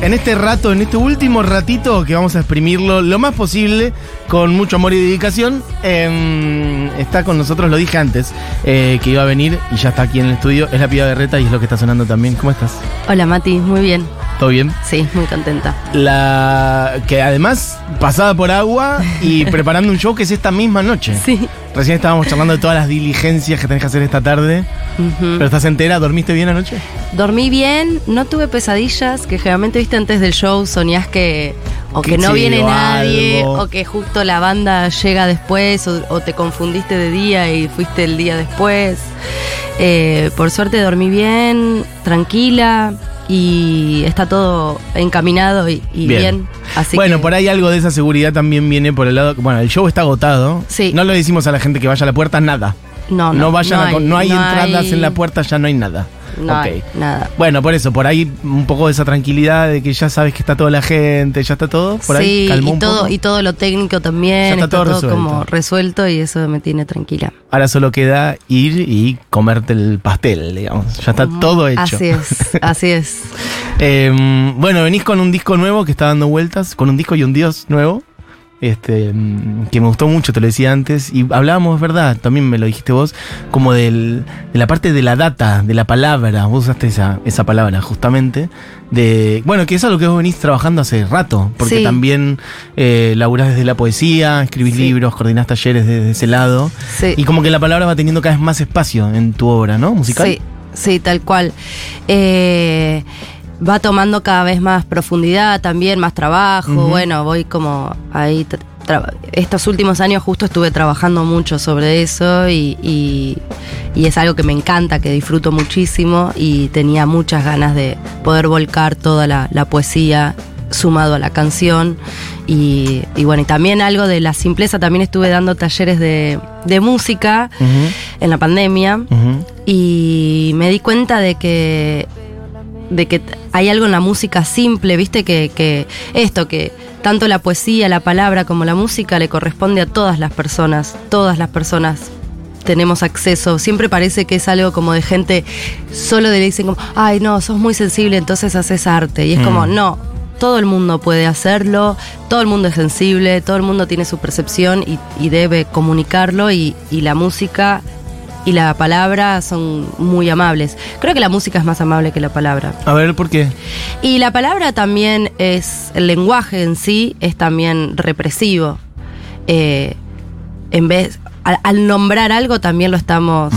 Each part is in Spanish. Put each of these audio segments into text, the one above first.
En este rato, en este último ratito que vamos a exprimirlo lo más posible, con mucho amor y dedicación, em, está con nosotros, lo dije antes, eh, que iba a venir y ya está aquí en el estudio, es la piba Berreta y es lo que está sonando también. ¿Cómo estás? Hola Mati, muy bien. ¿Todo bien? Sí, muy contenta. La que además pasada por agua y preparando un show que es esta misma noche. Sí. Recién estábamos charlando de todas las diligencias que tenés que hacer esta tarde. ¿Pero estás entera? ¿Dormiste bien anoche? Dormí bien, no tuve pesadillas, que generalmente viste antes del show soñás que o que, Que no viene nadie, algo. o que justo la banda llega después, o, o te confundiste de día y fuiste el día después. Eh, por suerte dormí bien, tranquila y está todo encaminado y, y Bien. bien. Así bueno, que- por ahí algo de esa seguridad también viene por el lado. Bueno, el show está agotado. Sí. No le decimos a la gente que vaya a la puerta nada. no, No, no, vayan hay- no hay entradas hay- en la puerta, ya no hay nada. No nada. Bueno, por eso, por ahí un poco de esa tranquilidad de que ya sabes que está toda la gente, ya está todo. Por ahí sí, calmó y un todo, poco. y todo lo técnico también, Ya está está, todo todo, resuelto. como resuelto y eso me tiene tranquila. Ahora solo queda ir y comerte el pastel, digamos. Ya está todo hecho. Así es, así es. Eh, bueno, venís con un disco nuevo que está dando vueltas, con un disco y un dios nuevo. Este, mm, que me gustó mucho, te lo decía antes. Y hablábamos, es verdad, también me lo dijiste vos, como del, de la parte de la data, de la palabra. Vos usaste esa, esa palabra, justamente. De, bueno, que eso es lo que vos venís trabajando hace rato. Porque Sí. también eh, laburás desde la poesía, escribís Sí. libros, coordinás talleres desde ese lado. Sí. Y como que la palabra va teniendo cada vez más espacio en tu obra, ¿no? Musical. Sí, sí, tal cual. Eh, va tomando cada vez más profundidad también, más trabajo. Bueno, voy como ahí. Estos últimos años justo estuve trabajando mucho sobre eso y, y- y es algo que me encanta, que disfruto muchísimo y tenía muchas ganas de poder volcar toda la, la poesía sumado a la canción y, y bueno, y también algo de la simpleza, también estuve dando talleres de, de música en la pandemia y me di cuenta de que de que hay algo en la música simple, viste que, que esto que tanto la poesía, la palabra como la música le corresponde a todas las personas, todas las personas tenemos acceso, siempre parece que es algo como de gente solo de le dicen como, ay no, sos muy sensible, entonces haces arte y es Mm. como, no, todo el mundo puede hacerlo, todo el mundo es sensible, todo el mundo tiene su percepción y, y debe comunicarlo y, y la música y la palabra son muy amables. Creo que la música es más amable que la palabra. A ver, ¿por qué? Y la palabra también es, el lenguaje en sí es también represivo. Eh, en vez, al, al nombrar algo también lo estamos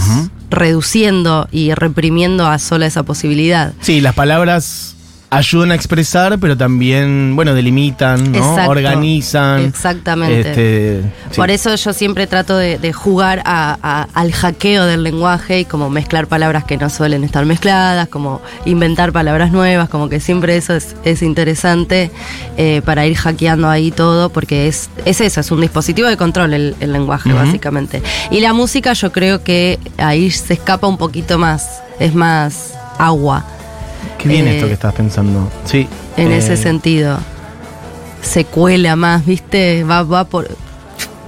reduciendo y reprimiendo a sola esa posibilidad. Sí, las palabras ayudan a expresar, pero también, bueno, delimitan, ¿no? Exacto. Organizan. Exactamente. Este, sí. Por eso yo siempre trato de, de jugar a- a- al hackeo del lenguaje y como mezclar palabras que no suelen estar mezcladas, como inventar palabras nuevas, como que siempre eso es, es interesante eh, para ir hackeando ahí todo, porque es, es eso, es un dispositivo de control el, el lenguaje, básicamente. Y la música yo creo que ahí se escapa un poquito más, es más agua Qué bien eh, esto que estás pensando. Sí. en eh, ese sentido. Se cuela más, ¿viste? Va, va por,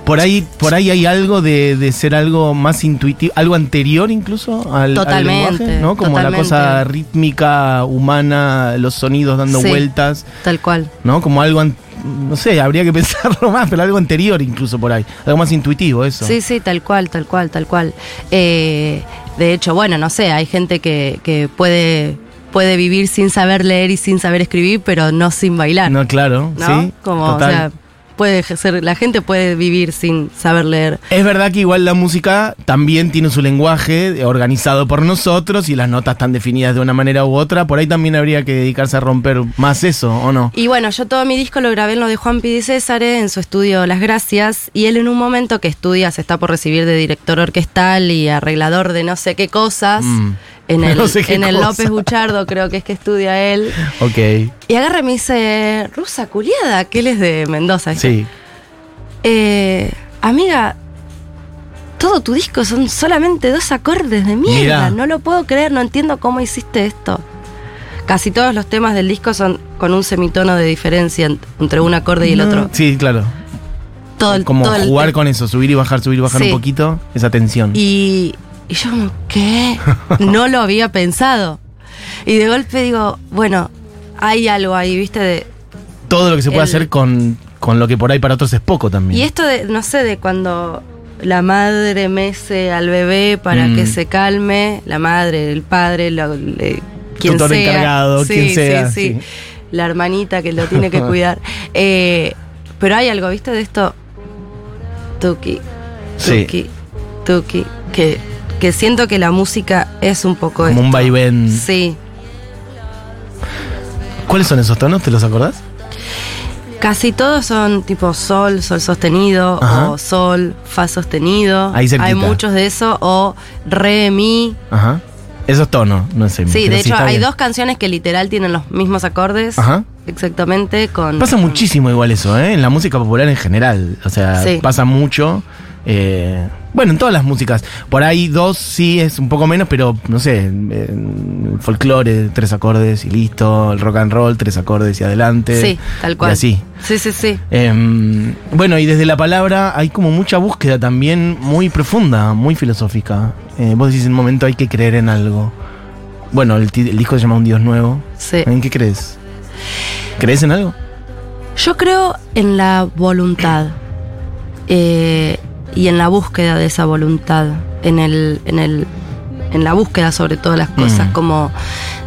Por ahí, por ahí hay algo de, de ser algo más intuitivo, algo anterior incluso al, al Totalmente, lenguaje, ¿no? Como la cosa rítmica, humana, los sonidos dando Sí. vueltas, tal cual. ¿no? Como algo, an- no sé, habría que pensarlo más, pero algo anterior incluso por ahí. Algo más intuitivo, eso. Sí, sí, tal cual, tal cual, tal cual. Eh, de hecho, bueno, no sé, hay gente que, que puede, puede vivir sin saber leer y sin saber escribir, pero no sin bailar. ¿no? No, claro, sí. Como, total. o sea, puede ser, la gente puede vivir sin saber leer. Es verdad que igual la música también tiene su lenguaje eh, organizado por nosotros y las notas están definidas de una manera u otra. Por ahí también habría que dedicarse a romper más eso, ¿o no? Y bueno, yo todo mi disco lo grabé en lo de Juan Pidi César en su estudio Las Gracias y él en un momento que estudia se está por recibir de director orquestal y arreglador de no sé qué cosas Mm. En el, No sé qué en el cosa. López Buchardo creo que es que estudia él Ok, y agarra y me dice Rusa Culiada, que él es de Mendoza. sí. Eh, amiga, todo tu disco son solamente dos acordes de mierda. No lo puedo creer, no entiendo cómo hiciste esto. Casi todos los temas del disco son con un semitono de diferencia ent- entre un acorde y el No, otro. Sí, claro. Todo el, Como todo jugar con eso, subir y bajar, subir y bajar Sí. un poquito, esa tensión. Y, y yo como, ¿qué? No lo había pensado. Y de golpe digo, bueno, hay algo ahí, viste, de... Todo lo que se puede El- hacer con, con lo que por ahí para otros es poco también. Y esto de, no sé, de cuando la madre mece al bebé para Mm. que se calme, la madre, el padre, lo- le- quien Tutor sea. encargado, Sí, quien sí, sea, sí. sí. La hermanita que lo tiene que cuidar. Eh, pero hay algo, ¿viste? De esto. Tuki, Sí. tuki, tuki. Que, que siento que la música es un poco Como un esto. vaivén. Sí. ¿Cuáles son esos tonos? ¿Te los acordás? Casi todos son tipo sol, sol sostenido, Ajá. o sol, fa sostenido. Ahí cerquita. hay muchos de eso, o re, mi. Ajá. Esos tonos, no sé. Sí, de hecho hay bien. dos canciones que literal tienen los mismos acordes. Ajá. Exactamente, con. Pasa muchísimo igual eso, ¿eh? En la música popular en general. O sea, Sí. pasa mucho. Eh, bueno, en todas las músicas. Por ahí dos sí es un poco menos, pero no sé. en folclore, tres acordes y listo. El rock and roll, tres acordes y adelante. Sí, tal cual. Y así. Sí, sí, sí. Em, bueno, y desde la palabra hay como mucha búsqueda también muy profunda, muy filosófica. Eh, vos decís en un momento hay que creer en algo. Bueno, el, el disco se llama Un Dios Nuevo. Sí. ¿En qué crees? ¿Crees en algo? Yo creo en la voluntad eh, y en la búsqueda de esa voluntad, en el, en el, en la búsqueda sobre todas las cosas, Mm. como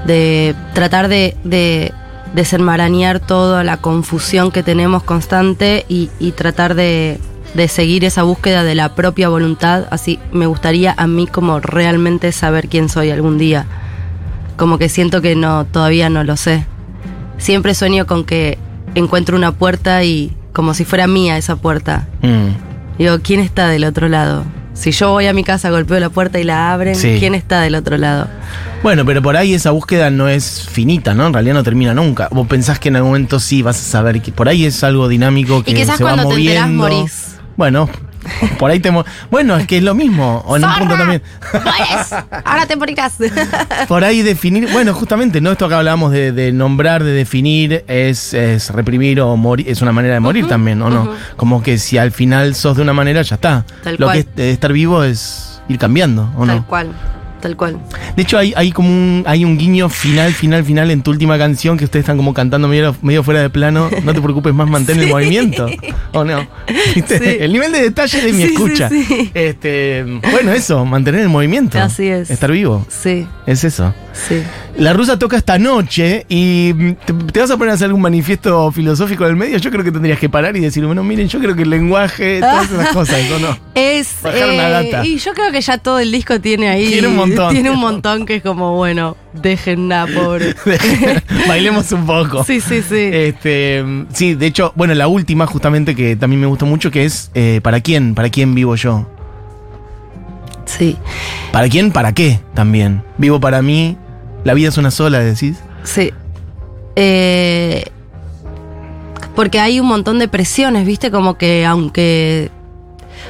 de tratar de, de desenmarañar toda la confusión que tenemos constante y, y tratar de, de seguir esa búsqueda de la propia voluntad. Así me gustaría a mí como realmente saber quién soy algún día. Como que siento que no, todavía no lo sé. Siempre sueño con que encuentro una puerta y como si fuera mía esa puerta. Mm. Digo, ¿quién está del otro lado? Si yo voy a mi casa, golpeo la puerta y la abren, Sí. ¿quién está del otro lado? Bueno, pero por ahí esa búsqueda no es finita, ¿no? En realidad no termina nunca. Vos pensás que en algún momento sí vas a saber que por ahí es algo dinámico que Y quizás se va cuando te moviendo. enterás morís. Bueno, por ahí te Bueno, es que es lo mismo. O en un punto también. Ahora te morirás. Por ahí definir, bueno, justamente, ¿no? Esto que hablábamos de, de nombrar, de definir, es, es reprimir o morir, es una manera de morir también, ¿o no? Como que si al final sos de una manera, ya está. Tal Lo cual. que es estar vivo es ir cambiando, ¿o Tal no? cual, tal cual. De hecho, hay, hay como un, hay un guiño final, final, final en tu última canción que ustedes están como cantando medio, medio fuera de plano. No te preocupes más, mantén el movimiento. ¿O no? ¿Viste? Sí. El nivel de detalle de mi Sí, sí, escucha. sí. Este, bueno, eso, mantener el movimiento. Así es. Estar vivo. Sí, Es eso. sí. La rusa toca esta noche y mm, te, te vas a poner a hacer algún manifiesto filosófico del medio. Yo creo que tendrías que parar y decir, bueno, miren, yo creo que el lenguaje, todas esas cosas, ¿o no? Es. Bajar una data. Y yo creo que ya todo el disco tiene ahí. Tiene un montón. Tiene un montón que es como, bueno, déjenla, pobre. Bailemos un poco. Sí, sí, sí. Este, sí, de hecho, bueno, la última justamente que también me gustó mucho, que es eh, ¿para quién? ¿Para quién vivo yo? Sí, ¿Para quién? ¿Para qué? También. Vivo para mí, la vida es una sola, decís. sí. Eh, porque hay un montón de presiones, ¿viste? Como que aunque.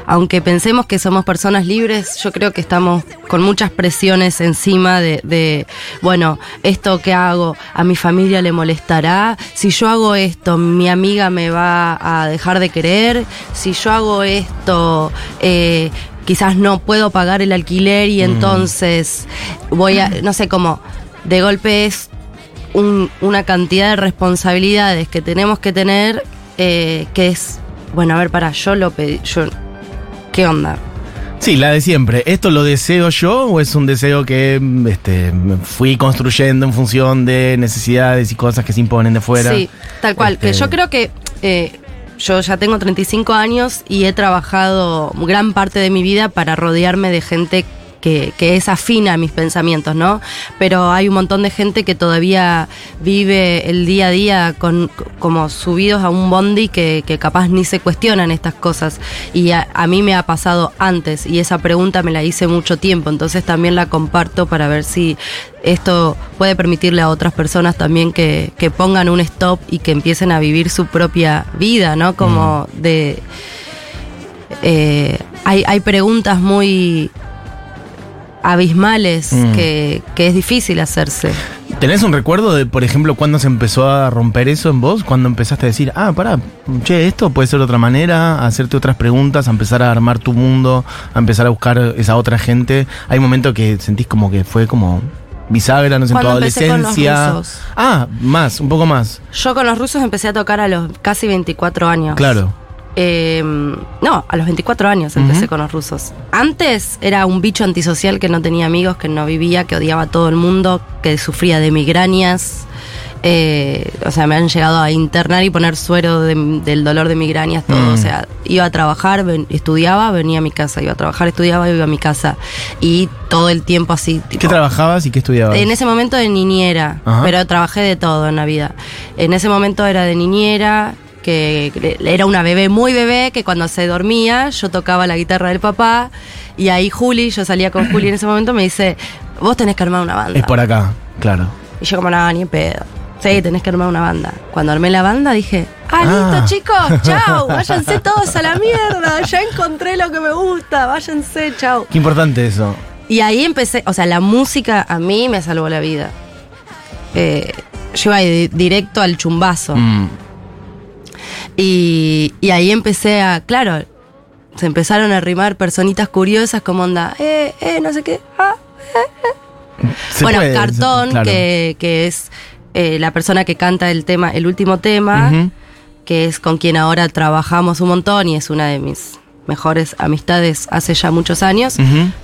Aunque pensemos que somos personas libres, yo creo que estamos con muchas presiones encima de, de, bueno, esto que hago a mi familia le molestará, si yo hago esto, mi amiga me va a dejar de querer, si yo hago esto, eh, quizás no puedo pagar el alquiler y entonces voy a, no sé, como de golpe es un- una cantidad de responsabilidades que tenemos que tener eh, que es, bueno, a ver, para, yo lo pedí, yo, ¿qué onda? Sí, la de siempre. ¿Esto lo deseo yo o es un deseo que mm, este, fui construyendo en función de necesidades y cosas que se imponen de fuera? Sí, tal cual, que Este, yo creo que eh, yo ya tengo 35 años y he trabajado gran parte de mi vida para rodearme de gente que, que es afina a mis pensamientos, ¿no? Pero hay un montón de gente que todavía vive el día a día con, como subidos a un bondi que, que capaz ni se cuestionan estas cosas. Y a, a mí me ha pasado antes y esa pregunta me la hice mucho tiempo, entonces también la comparto para ver si esto puede permitirle a otras personas también que, que pongan un stop y que empiecen a vivir su propia vida, ¿no? Como de... eh, hay, hay preguntas muy abismales Mm. que, que es difícil hacerse. ¿Tenés un recuerdo de, por ejemplo, cuándo se empezó a romper eso en vos? Cuando empezaste a decir, ah, pará, che, esto puede ser de otra manera, a hacerte otras preguntas, a empezar a armar tu mundo, a empezar a buscar esa otra gente. Hay momentos que sentís como que fue como bisagra, no sé, en tu empecé con los adolescencia. rusos. Ah, más, un poco más. Yo con los rusos empecé a tocar a los casi 24 años. Claro. Eh, no, a los 24 años empecé con los rusos. Antes era un bicho antisocial que no tenía amigos, que no vivía, que odiaba a todo el mundo, que sufría de migrañas. Eh, o sea, me han llegado a internar y poner suero de- del dolor de migrañas, todo. Mm. O sea, iba a trabajar, ven- estudiaba, venía a mi casa. Iba a trabajar, estudiaba, iba a mi casa. Y todo el tiempo así. ¿Qué trabajabas y qué estudiabas? en ese momento de niñera, Ajá. pero trabajé de todo en la vida. En ese momento era de niñera, que era una bebé muy bebé, que cuando se dormía yo tocaba la guitarra del papá y ahí Juli, yo salía con Juli en ese momento, me dice, vos tenés que armar una banda. Es por acá, claro. Y yo como, nada, ni pedo. Sí, tenés que armar una banda. Cuando armé la banda dije, ah, Ah. listo chicos, chao, váyanse todos a la mierda, ya encontré lo que me gusta, váyanse, chao. Qué importante eso. Y ahí empecé, o sea, la música a mí me salvó la vida. Eh, yo iba di- directo al chumbazo. Mm. Y, y ahí empecé a, claro, se empezaron a rimar personitas curiosas como onda, eh, eh, no sé qué. ah. Se bueno, puede, se- Cartón, claro. que, que es eh, la persona que canta el tema, el último tema, que es con quien ahora trabajamos un montón y es una de mis mejores amistades hace ya muchos años.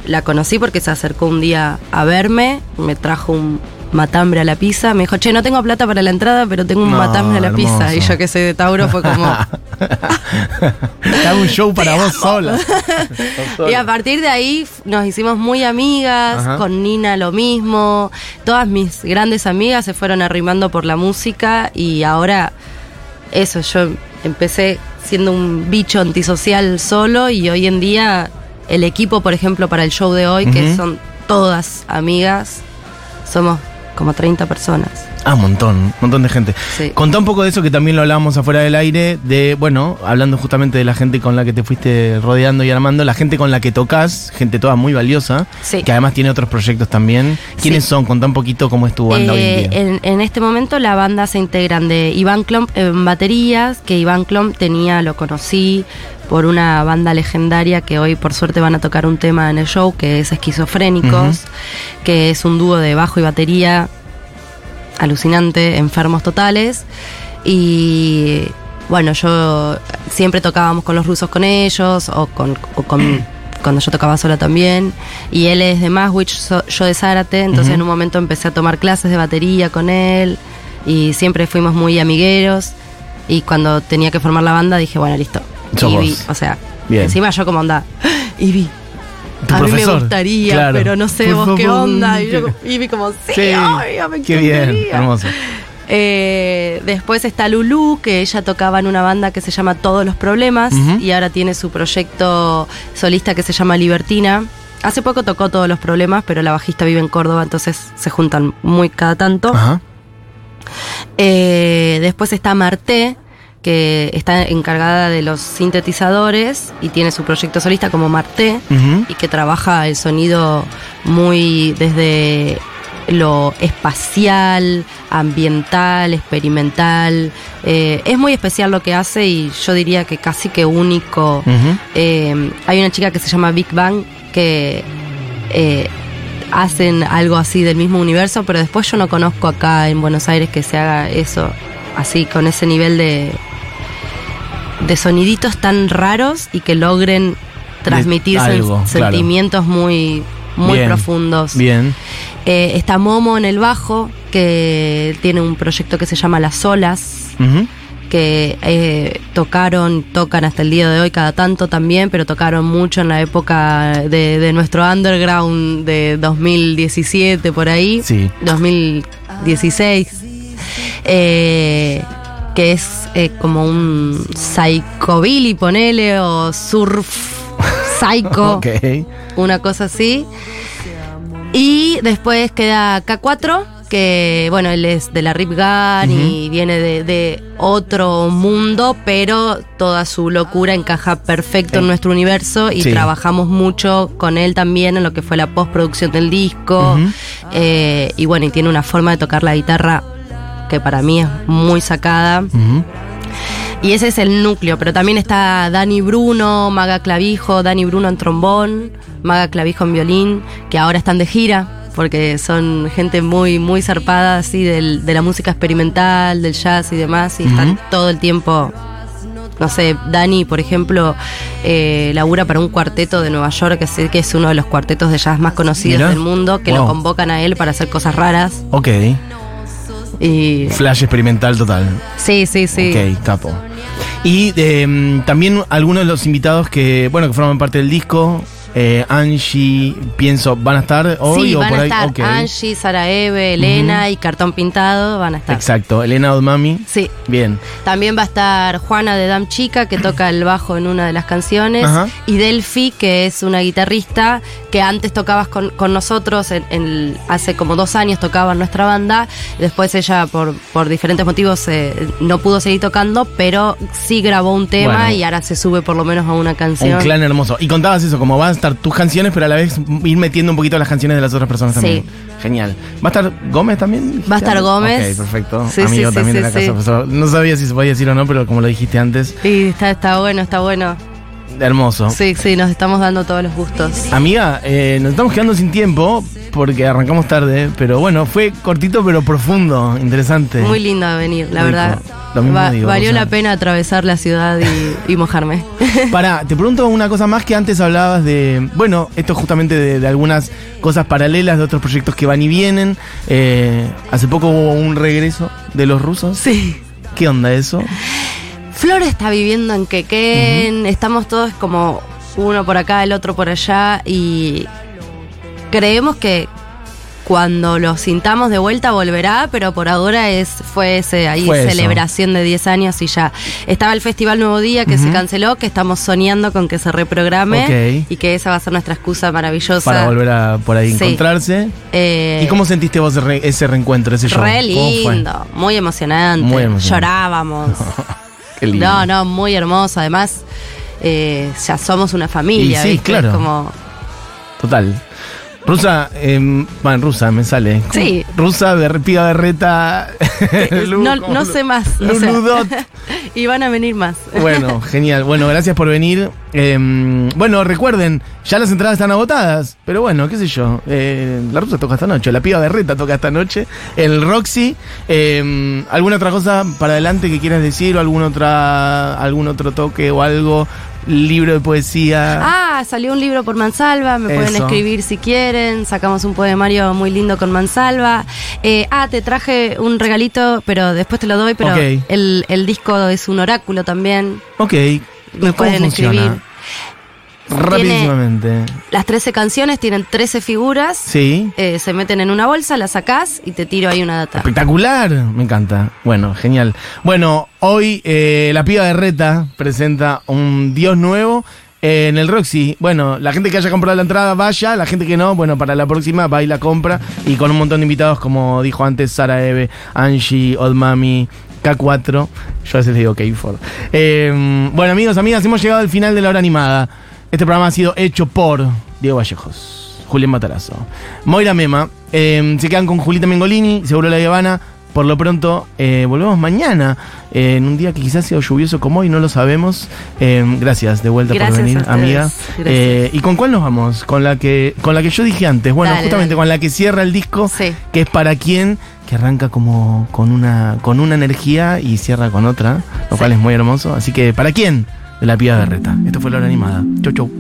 La conocí porque se acercó un día a verme, me trajo un matambre a la pizza, me dijo, che, no tengo plata para la entrada, pero tengo un No, matambre a la pizza. Y yo que soy de Tauro fue como... Te hago un show para vos sola. y a partir de ahí nos hicimos muy amigas, Ajá. con Nina lo mismo, todas mis grandes amigas se fueron arrimando por la música y ahora eso, yo empecé siendo un bicho antisocial solo y hoy en día el equipo, por ejemplo, para el show de hoy, que son todas amigas, somos como 30 personas. Ah, montón, montón de gente. Sí. Contá un poco de eso que también lo hablábamos afuera del aire, de, bueno, hablando justamente de la gente con la que te fuiste rodeando y armando, la gente con la que tocas, gente toda muy valiosa, Sí. que además tiene otros proyectos también. ¿Quiénes Sí. son? Contá un poquito cómo es tu banda hoy en Eh, día. en, en este momento la banda se integran de Iván Klomp en baterías, que Iván Klomp tenía, lo conocí por una banda legendaria que hoy por suerte van a tocar un tema en el show, que es Esquizofrénicos, que es un dúo de bajo y batería alucinante, enfermos totales. Y bueno, yo siempre tocábamos con los rusos con ellos, o con, o con- cuando yo tocaba sola también. Y él es de Maswich, so- yo de Zárate, entonces en un momento empecé a tomar clases de batería con él. Y siempre fuimos muy amigueros. Y cuando tenía que formar la banda dije, bueno, listo. Vos. o sea, Bien. encima yo como onda, Tu a mí me profesor, gustaría, claro. pero no sé Por vos qué onda. Y yo y vi como, sí, Sí, obvio, me Qué bien, hermoso. Eh, después está Lulu, que ella tocaba en una banda que se llama Todos los Problemas y ahora tiene su proyecto solista que se llama Libertina. Hace poco tocó Todos los Problemas, pero la bajista vive en Córdoba, entonces se juntan muy cada tanto. Ajá. Eh, después está Marté, que está encargada de los sintetizadores y tiene su proyecto solista como Marté Ujú. y que trabaja el sonido muy desde lo espacial, ambiental, experimental. Eh, es muy especial lo que hace y yo diría que casi que único. Eh, hay una chica que se llama Big Bang que eh, hacen algo así del mismo universo, pero después yo no conozco acá en Buenos Aires que se haga eso, así con ese nivel de, de soniditos tan raros y que logren transmitir claro. sentimientos muy, muy Bien, profundos. Bien. Eh, está Momo en el bajo, que tiene un proyecto que se llama Las Olas que eh, tocaron, tocan hasta el día de hoy cada tanto también, pero tocaron mucho en la época de, de nuestro underground de 2017 por ahí, Sí. 2016, eh, que es eh, como un psychobilly, ponele, o surf psycho, una cosa así. Y después queda K4, que bueno, él es de la Rip Gun y viene de, de otro mundo, pero toda su locura encaja perfecto en nuestro universo y Sí. trabajamos mucho con él también en lo que fue la postproducción del disco. Eh, y bueno, y tiene una forma de tocar la guitarra que para mí es muy sacada. Y ese es el núcleo, pero también está Dani Bruno, Maga Clavijo, Dani Bruno en trombón, Maga Clavijo en violín, que ahora están de gira. porque son gente muy, muy zarpada así del- de la música experimental, del jazz y demás, y están todo el tiempo. No sé, Dani, por ejemplo, eh, labura para un cuarteto de Nueva York, que sé que es uno de los cuartetos de jazz más conocidos Mirá. del mundo, que Wow. lo convocan a él para hacer cosas raras. Ok. Y Flash experimental total. sí, sí, sí. Ok, capo. Y eh, también algunos de los invitados que, bueno, que forman parte del disco, eh, Angie, pienso, ¿van a estar hoy sí, o van por a ahí? estar. Angie, Sara Eve, Elena y Cartón Pintado, van a estar. Exacto, Elena Odmami. Sí. Bien. También va a estar Juana de Dam Chica, que toca el bajo en una de las canciones. Ajá. Y Delphi, que es una guitarrista que antes tocabas con, con nosotros, en, en- hace como dos años tocaba en nuestra banda. Después ella, por, por diferentes motivos, eh, no pudo seguir tocando, pero sí grabó un tema Bueno. y ahora se sube por lo menos a una canción. Un clan hermoso. Y contabas eso, como van a estar tus canciones, pero a la vez ir metiendo un poquito las canciones de las otras personas Sí. también. Genial. ¿Va a estar Gómez también? Va a estar Gómez. Ok, perfecto. Sí, Amigo sí, sí, también de sí, la sí. casa. No sabía si se podía decir o no, pero como lo dijiste antes, Sí, está, está bueno, está bueno. Hermoso. Sí, sí, nos estamos dando todos los gustos. Amiga, eh, nos estamos quedando sin tiempo porque arrancamos tarde, pero bueno, fue cortito pero profundo, interesante. Muy lindo venir, la Rico. verdad. Lo mismo Va- digo, valió o sea. la pena atravesar la ciudad y, y mojarme. Pará, te pregunto una cosa más que antes hablabas de, bueno, esto justamente de, de algunas cosas paralelas de otros proyectos que van y vienen. Eh, hace poco hubo un regreso de los rusos. sí. ¿Qué onda eso? Flor está viviendo en Quequén, estamos todos como uno por acá, el otro por allá y creemos que cuando lo sintamos de vuelta volverá, pero por ahora es fue ese ahí Fue eso. celebración de 10 años y ya. Estaba el Festival Nuevo Día que se canceló, que estamos soñando con que se reprograme y que esa va a ser nuestra excusa maravillosa. Para volver a por ahí Sí. encontrarse. Eh, ¿Y cómo sentiste vos ese re- ese reencuentro, ese show? Re lindo, muy emocionante. Muy emocionante. Llorábamos. Lindo. No, no, muy hermoso. Además, eh, ya somos una familia. Y sí, ¿viste? claro. Es como. Total. Rusa, eh, bueno, rusa me sale. Sí. Rusa, Ber- Piga Berreta. Lu- no, ¿cómo no lo- sé más. o sea, Luludot. y van a venir más. Bueno, genial. Bueno, gracias por venir. Eh, bueno, recuerden, ya las entradas están agotadas. Pero bueno, qué sé yo. eh, la rusa toca esta noche. La piba Berreta toca esta noche. El Roxy. Eh, ¿Alguna otra cosa para adelante que quieras decir? ¿O algún, otra, algún otro toque o algo? Libro de poesía. Ah, salió un libro por Mansalva, me pueden escribir si quieren, sacamos un poemario muy lindo con Mansalva. Eh, ah, te traje un regalito, pero después te lo doy, pero el, el disco es un oráculo también. Ok. Me ¿Cómo pueden funciona? escribir. Rapidísimamente. Las 13 canciones tienen 13 figuras. Sí. eh, se meten en una bolsa, la sacás y te tiro ahí una data. Espectacular, me encanta. Bueno, genial. Bueno, hoy eh, la piba de Reta presenta un Dios nuevo eh, en el Roxy. Bueno, la gente que haya comprado la entrada vaya, la gente que no, bueno, para la próxima va y la compra. Y con un montón de invitados, como dijo antes Sara Eve, Angie, Old Mami. K4, yo a veces le digo K4. Eh, bueno, amigos, amigas, hemos llegado al final de la hora animada. Este programa ha sido hecho por Diego Vallejos, Julián Matarazo, Moira Mema. eh, se quedan con Julita Mengolini, Seguro La Habana. Por lo pronto, eh, volvemos mañana, eh, en un día que quizás sea lluvioso como hoy, no lo sabemos. Eh, gracias de vuelta Gracias por venir, amiga. Gracias. Eh, ¿Y con cuál nos vamos? Con la que, con la que yo dije antes. Bueno, Dale, justamente dale. con la que cierra el disco, Sí. que es para quien, que arranca como con una, con una energía y cierra con otra, lo Sí. cual es muy hermoso. Así que, ¿para quién? La piba berreta. Esto fue la hora animada. Chau, chau.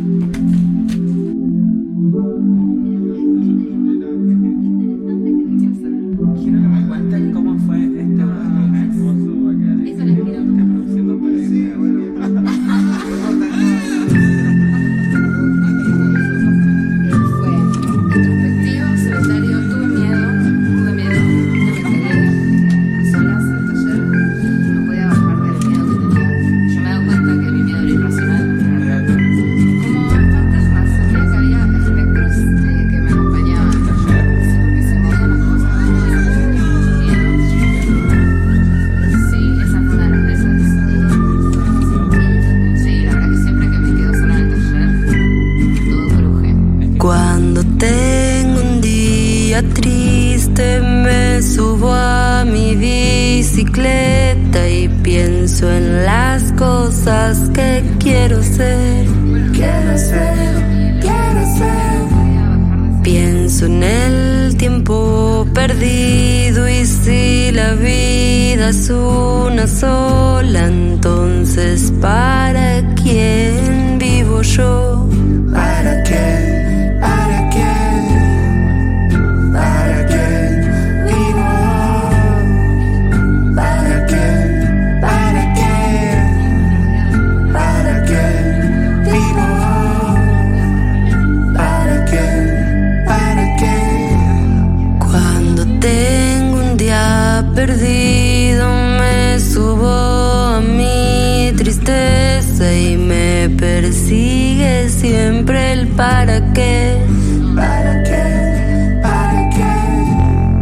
vida una sola, entonces ¿para quién vivo yo? para qué